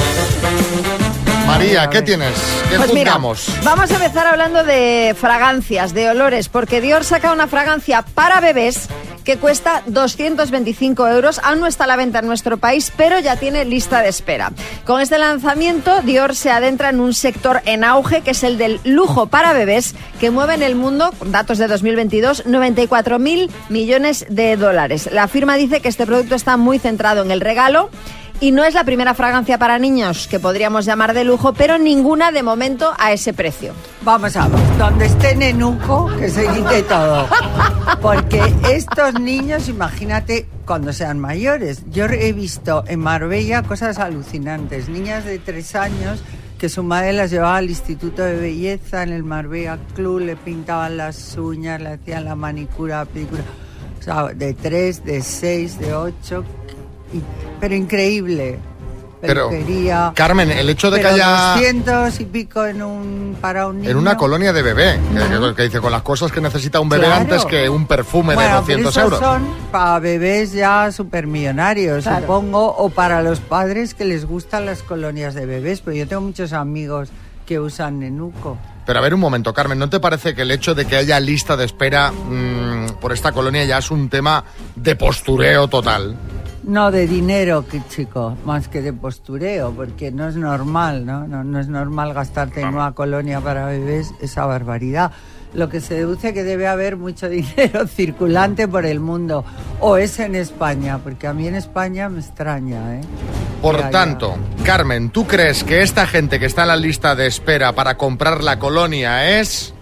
María, ¿qué tienes? ¿Qué Pues mira, vamos a empezar hablando de fragancias, de olores, porque Dior saca una fragancia para bebés que cuesta 225 euros. Aún no está a la venta en nuestro país, pero ya tiene lista de espera. Con este lanzamiento, Dior se adentra en un sector en auge, que es el del lujo para bebés, que mueve en el mundo, con datos de 2022, 94 mil millones de dólares. La firma dice que este producto está muy centrado en el regalo. Y no es la primera fragancia para niños que podríamos llamar de lujo, pero ninguna de momento a ese precio. Vamos a ver, donde esté Nenuco, que se quite todo. Porque estos niños, imagínate cuando sean mayores. Yo he visto en Marbella cosas alucinantes. Niñas de tres años que su madre las llevaba al Instituto de Belleza en el Marbella Club, le pintaban las uñas, le hacían la manicura, pedicura. O sea, de tres, de seis, de ocho. Pero increíble. Pero, Peluquería. Carmen, el hecho de que haya 200 y pico en un para un niño. en una colonia de bebé, que, que dice con las cosas que necesita un bebé Claro. antes que un perfume de Bueno, 200 pero euros. son para bebés ya supermillonarios, Claro. supongo, o para los padres que les gustan las colonias de bebés. Pero yo tengo muchos amigos que usan Nenuco. Pero a ver un momento, Carmen, ¿no te parece que el hecho de que haya lista de espera mm, por esta colonia ya es un tema de postureo total? No de dinero, chico, más que de postureo, porque no es normal, ¿no? No, no es normal gastarte en una colonia para bebés esa barbaridad. Lo que se deduce que debe haber mucho <laughs> dinero circulante por el mundo, o es en España, porque a mí en España me extraña, ¿eh? Por Ya, ya. tanto, Carmen, ¿tú crees que esta gente que está en la lista de espera para comprar la colonia es...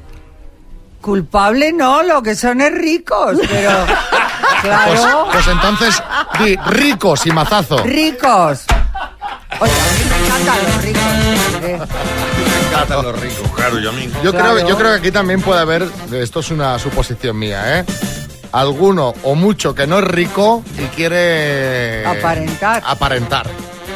Culpable no, lo que son es ricos, pero <laughs> claro, Pues, pues entonces, di ricos y mazazo. ricos. Oye, a mí me encantan los ricos. hombre. Encanta los ricos, claro, yo a mí. Yo, Claro. creo, yo creo que aquí también puede haber, esto es una suposición mía, ¿eh? Alguno o mucho que no es rico y quiere... Aparentar. Aparentar.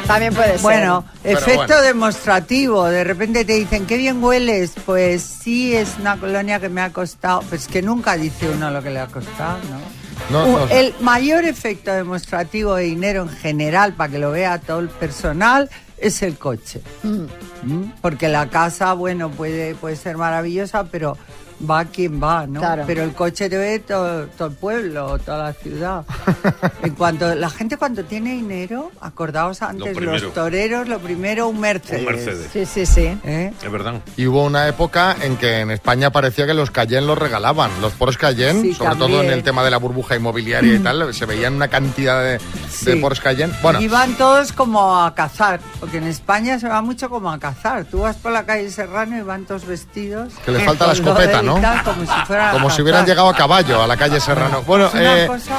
También puede ser. Bueno, Pero efecto bueno. demostrativo. De repente te dicen, qué bien hueles. Pues sí, es una colonia que me ha costado. Pues que nunca dice uno lo que le ha costado, ¿no? No, Un- no. El mayor efecto demostrativo de dinero en general, para que lo vea todo el personal, es el coche. ¿Mm? Porque la casa, bueno, puede, puede ser maravillosa, pero va quien va, ¿no? Claro. Pero el coche te ve todo, todo el pueblo, toda la ciudad. <laughs> en cuanto la gente cuando tiene dinero, acordaos antes, primero. los toreros, lo primero, un Mercedes. Un Mercedes. Sí, sí, sí. ¿Eh? Es verdad. Y hubo una época en que en España parecía que los Cayenne los regalaban. Los Porsche Cayenne, Sí, sobre todo en también. el tema de la burbuja inmobiliaria y tal, <laughs> se veían una cantidad de, de Sí. Porsche Cayenne. Bueno, Iban todos como a cazar, porque en España se va mucho como a cazar. Tú vas por la calle Serrano y van todos vestidos. Que les falta la escopeta, lo de Como si, como hubieran llegado a caballo a la calle Serrano. Bueno, eh, cosa-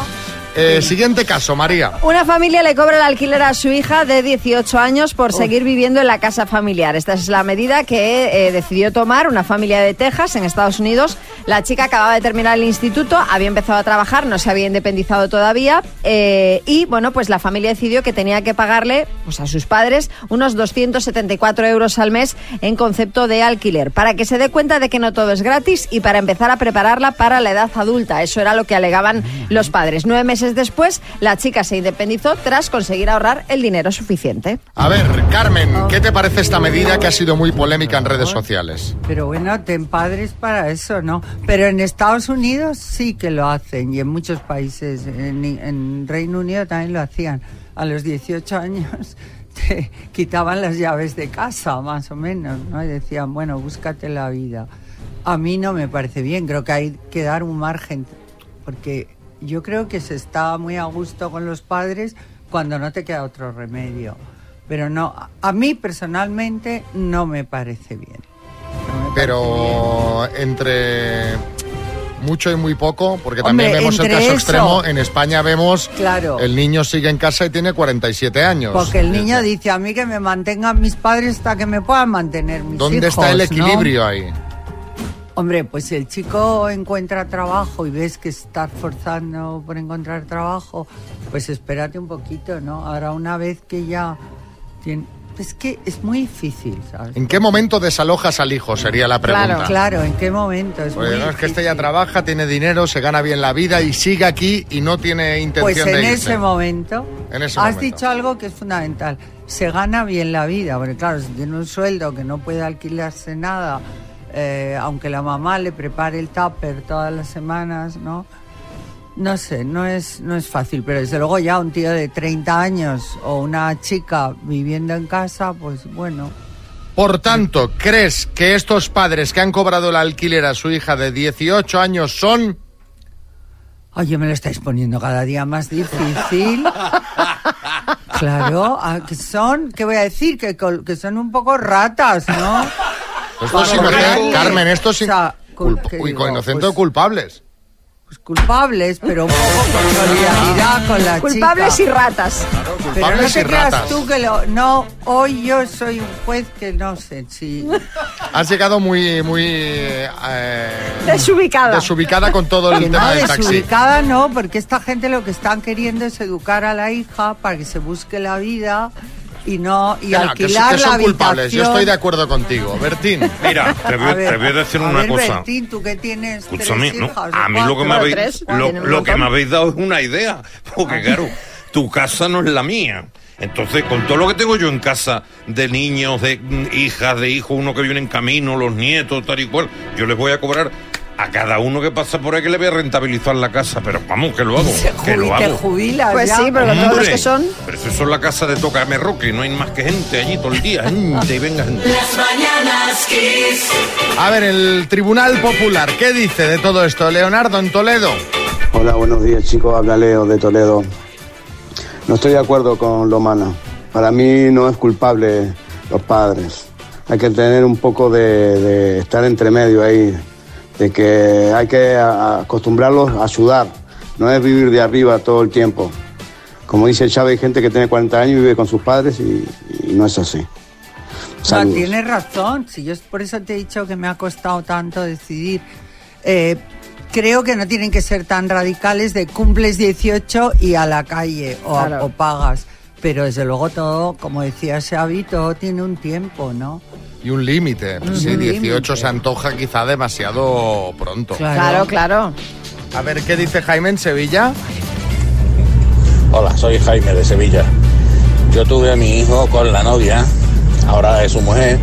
eh, siguiente caso, María. Una familia le cobra el alquiler a su hija de 18 años por seguir viviendo en la casa familiar. Esta es la medida que eh, decidió tomar una familia de Texas, en Estados Unidos. La chica acababa de terminar el instituto, había empezado a trabajar, no se había independizado todavía. eh, y bueno, pues la familia decidió que tenía que pagarle pues, a sus padres unos 274 euros al mes en concepto de alquiler, para que se dé cuenta de que no todo es gratis y para empezar a prepararla para la edad adulta. Eso era lo que alegaban los padres. Nueve meses después, la chica se independizó tras conseguir ahorrar el dinero suficiente. A ver, Carmen, ¿qué te parece esta medida que ha sido muy polémica en redes sociales? Pero bueno, ten padres para eso, ¿no? Pero en Estados Unidos sí que lo hacen y en muchos países, en, en Reino Unido también lo hacían. A los 18 años <laughs> te quitaban las llaves de casa, más o menos, ¿no? Y decían, bueno, búscate la vida. A mí no me parece bien, creo que hay que dar un margen, porque yo creo que se está muy a gusto con los padres cuando no te queda otro remedio. Pero no, a- mí personalmente no me parece bien. Pero entre mucho y muy poco, porque Hombre, también vemos el caso eso- extremo, en España vemos Claro. el niño sigue en casa y tiene 47 años. Porque el niño dice a mí que me mantengan mis padres hasta que me puedan mantener mis ¿Dónde hijos. está el ¿no? equilibrio ahí? Hombre, pues si el chico encuentra trabajo y ves que está forzando por encontrar trabajo, pues espérate un poquito, ¿no? Ahora una vez que ya tiene... Es que es muy difícil, ¿sabes? ¿En qué momento desalojas al hijo? Sería la pregunta. Claro, claro, ¿en qué momento? Es Porque muy no, es que este ya trabaja, tiene dinero, se gana bien la vida y sigue aquí y no tiene Pues intención en de irse. ese momento En ese has momento. dicho algo que es fundamental. Se gana bien la vida, porque claro, si tiene un sueldo que no puede alquilarse nada, eh, aunque la mamá le prepare el tupper todas las semanas, ¿no? No sé, no es, no es fácil, pero desde luego ya un tío de 30 años o una chica viviendo en casa, pues bueno. Por tanto, ¿crees que estos padres que han cobrado el alquiler a su hija de 18 años son... Oye, me lo estáis poniendo cada día más difícil. Claro, ah, que son, ¿qué voy a decir? Que, son un poco ratas, ¿no? Para inocentes- cobrarle. Carmen, estos in- O sea, inocentes Pues- o culpables. pues culpables, pero un poco con solidaridad con la Culpables chica. y ratas. Pero no te y creas ratas. tú que lo... No, hoy yo soy un juez que no sé si... Has llegado muy, muy... eh, Desubicada. desubicada con todo el Que no, tema del taxi. desubicada no, porque esta gente lo que están queriendo es educar a la hija para que se busque la vida y no y Que no, que, alquilar que son la culpables. Yo habitación. estoy de acuerdo contigo. Bertín. Mira, te voy, A ver, te voy a decir a una ver, cosa. Bertín, tú que tienes tres Escúchame, ¿no? hijas, a ¿o mí lo que me habéis, Tres, lo, lo que me habéis dado es una idea, porque claro, tu casa no es la mía. Entonces, con todo lo que tengo yo en casa de niños, de mm, hijas, de hijos, uno que viene en camino, los nietos, tal y cual, yo les voy a cobrar a cada uno que pasa por ahí que le voy a rentabilizar la casa, pero vamos, que lo hago, que lo hago. jubilas Pues ya. sí, pero todos los que son. Pero eso son la casa de Tócame Roque, no hay más que gente allí todo el día. gente y venga gente. Las mañanas Kiss. A ver, el Tribunal Popular, ¿qué dice de todo esto? Leonardo, en Toledo. Hola, buenos días chicos, habla Leo de Toledo. No estoy de acuerdo con Lomana. Para mí no es culpable los padres. Hay que tener un poco de, de estar entre medio ahí, de que hay que acostumbrarlos a ayudar, no es vivir de arriba todo el tiempo. Como dice Chávez, hay gente que tiene 40 años y vive con sus padres y, y no es así. No, Saludos. tienes razón. Si yo es por eso te he dicho que me ha costado tanto decidir. Eh, creo que no tienen que ser tan radicales de cumples 18 y a la calle o, a- Claro. o pagas. Pero desde luego todo, como decía Xavi, todo tiene un tiempo, ¿no? Y un límite. Sí, 18 límite. se antoja quizá demasiado pronto. Claro, claro. A ver, ¿qué dice Jaime en Sevilla? Hola, soy Jaime de Sevilla. Yo tuve a mi hijo con la novia, ahora es su mujer,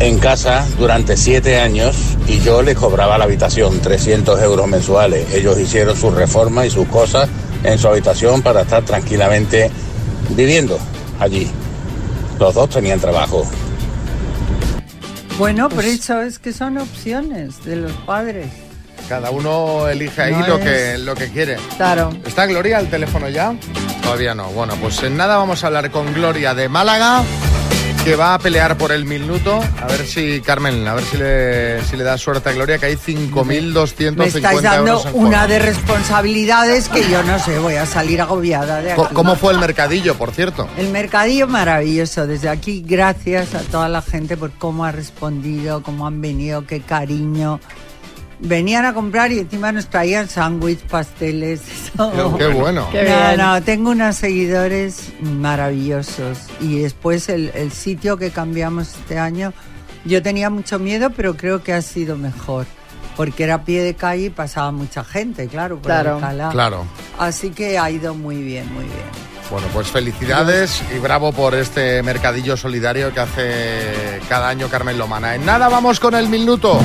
en casa durante siete años y yo le cobraba la habitación 300 euros mensuales. Ellos hicieron su reforma y sus cosas en su habitación para estar tranquilamente viviendo allí. Los dos tenían trabajo. Bueno, pero eso es que son opciones de los padres. Cada uno elige ahí No lo, es- que, lo que quiere. Claro. ¿Está Gloria al teléfono ya? Todavía no. Bueno, pues en nada vamos a hablar con Gloria de Málaga, que va a pelear por el minuto. A ver si, Carmen, a ver si le, si le da suerte a Gloria, que hay 5.250 Me estáis dando euros en una de responsabilidades que yo no sé, voy a salir agobiada de aquí. ¿Cómo fue el mercadillo, por cierto? El mercadillo maravilloso. Desde aquí, gracias a toda la gente por cómo ha respondido, cómo han venido, qué cariño. Venían a comprar y encima nos traían sándwich, pasteles. eso. Qué bueno. Qué no, bien. no, tengo unos seguidores maravillosos. Y después el, el sitio que cambiamos este año, yo tenía mucho miedo, pero creo que ha sido mejor. Porque era a pie de calle y pasaba mucha gente, claro, por Claro. Alcalá. Claro. Así que ha ido muy bien, muy bien. Bueno, pues felicidades y bravo por este mercadillo solidario que hace cada año Carmen Lomana. En nada, vamos con el minuto.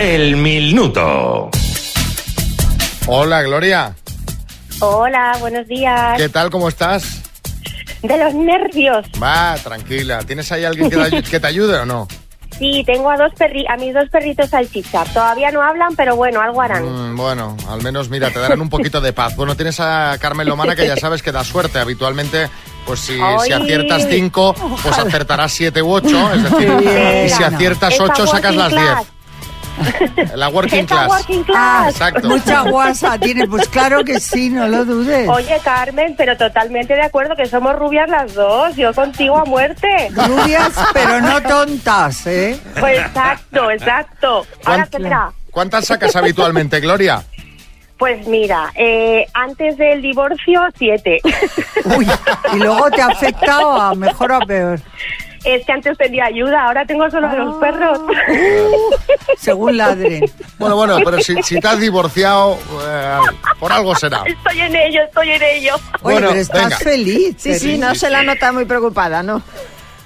El minuto. Hola, Gloria. Hola, buenos días. ¿Qué tal? ¿Cómo estás? De los nervios. Va, tranquila. ¿Tienes ahí alguien que te, ayu- <laughs> que te ayude o no? Sí, tengo a dos perri a mis dos perritos salchicha. Todavía no hablan, pero bueno, algo harán. Mm, bueno, al menos mira, te darán un poquito de paz. Bueno, tienes a Carmen Lomana que ya <laughs> sabes que da suerte. Habitualmente, pues si, si aciertas cinco, pues acertarás siete u ocho. Es decir, y si aciertas ocho, sacas las diez. <laughs> La working class. working class. Ah, Exacto. Mucha guasa tiene, pues claro que sí, no lo dudes. Oye, Carmen, pero totalmente de acuerdo que somos rubias las dos. Yo contigo a muerte. Rubias, pero no <laughs> tontas, ¿eh? Pues exacto, exacto. Ahora, ¿Cuánto- espera. ¿Cuántas sacas habitualmente, Gloria? Pues mira, eh, antes del divorcio, siete. Uy, y luego te ha afectado a mejor o a peor. Es que antes tenía ayuda, ahora tengo solo a los perros. Según ladren. Bueno, bueno, pero si, si te has divorciado, eh, por algo será. Estoy en ello, estoy en ello. Oye, Bueno, pero estás venga. feliz. Sí, sí, no se la nota muy preocupada, ¿no?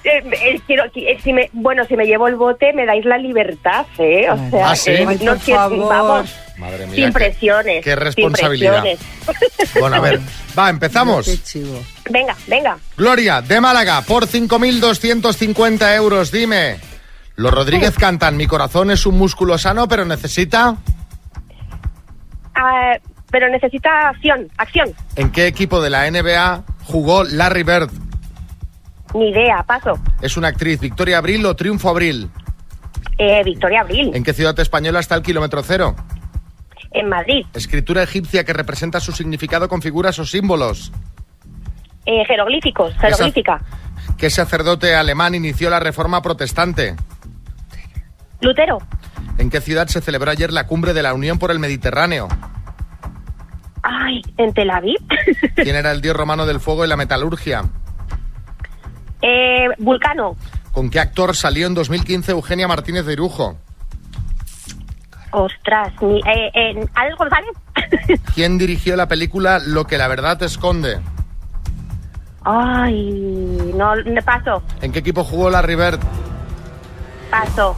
Eh, eh, quiero, eh, si me, bueno, si me llevo el bote, me dais la libertad, ¿eh? O sea, Ah, ¿sí? eh, no favor. vamos, Madre mía. sin qué- presiones. qué responsabilidad. presiones. Bueno, a ver, <laughs> va, empezamos. Qué chivo. Venga, venga. Gloria, de Málaga, por 5.250 euros, dime. Los Rodríguez cantan, mi corazón es un músculo sano, pero necesita... Ah, pero necesita acción, acción. ¿En qué equipo de la NBA jugó Larry Bird? Ni idea, paso. ¿Es una actriz Victoria Abril o Triunfo Abril? Eh, Victoria Abril, ¿En qué ciudad española está el kilómetro cero? en Madrid. Escritura egipcia que representa su significado con figuras o símbolos. Eh, jeroglíficos, jeroglífica. ¿Qué sacerdote alemán inició la reforma protestante? Lutero, ¿En qué ciudad se celebró ayer la cumbre de la Unión por el Mediterráneo? ay, en Tel Aviv. <laughs> ¿Quién era el dios romano del fuego y la metalurgia? Eh, Vulcano, ¿Con qué actor salió en 2015 Eugenia Martínez de Irujo? ostras, ni, eh, eh, Alex González. <laughs> ¿Quién dirigió la película Lo que la verdad esconde? ay, no, no, paso, ¿En qué equipo jugó Larry Bird? paso.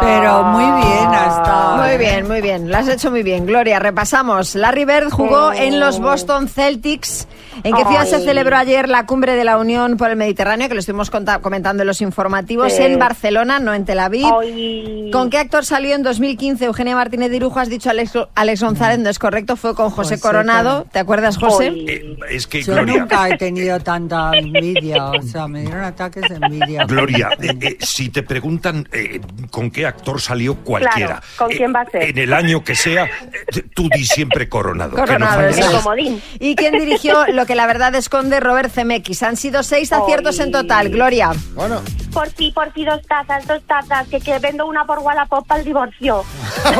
Pero muy bien ha estado. Muy ¿eh? bien, muy bien. Lo has hecho muy bien, Gloria. Repasamos. Larry Bird jugó en los Boston Celtics. ¿En qué ciudad se celebró ayer la cumbre de la Unión por el Mediterráneo? Que lo estuvimos comentando en los informativos. Sí. En Barcelona, no en Tel Aviv. Ay. ¿Con qué actor salió en 2015 Eugenia Martínez de Irujo? Has dicho Alex, Alex González, no es correcto, fue con José, José Coronado. ¿Te acuerdas, José? Eh, es que, Yo Gloria, nunca he tenido tanta envidia, o sea, me dieron ataques de envidia. Gloria, eh, eh, si te preguntan eh, con qué actor salió cualquiera, Claro, ¿con eh, quién ¿Quién va a ser? En el año que sea, eh, tú di siempre coronado. que no Coronado, falles. eso El comodín. ¿Y quién dirigió lo que la verdad esconde Robert Zemeckis? Han sido seis aciertos en total, Gloria. Bueno, Por si, por si dos tazas, dos tazas, que, que vendo una por Wallapop para el divorcio. <laughs>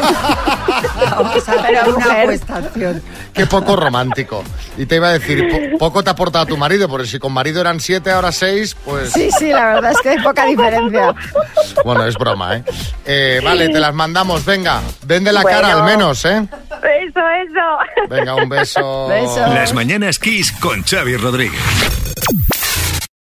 Vamos a hacer Pero, una mujer. apuestación. qué poco romántico. Y te iba a decir, po- poco te ha aportado tu marido, porque si con marido eran siete, ahora seis, pues... Sí, sí, la verdad es que hay poca diferencia. Bueno, es broma, ¿eh? Eh, Vale, te las mandamos, venga. Vende la Bueno. cara al menos, ¿eh? Eso, eso. Venga, un beso. Beso. Las mañanas Kiss con Xavi Rodríguez.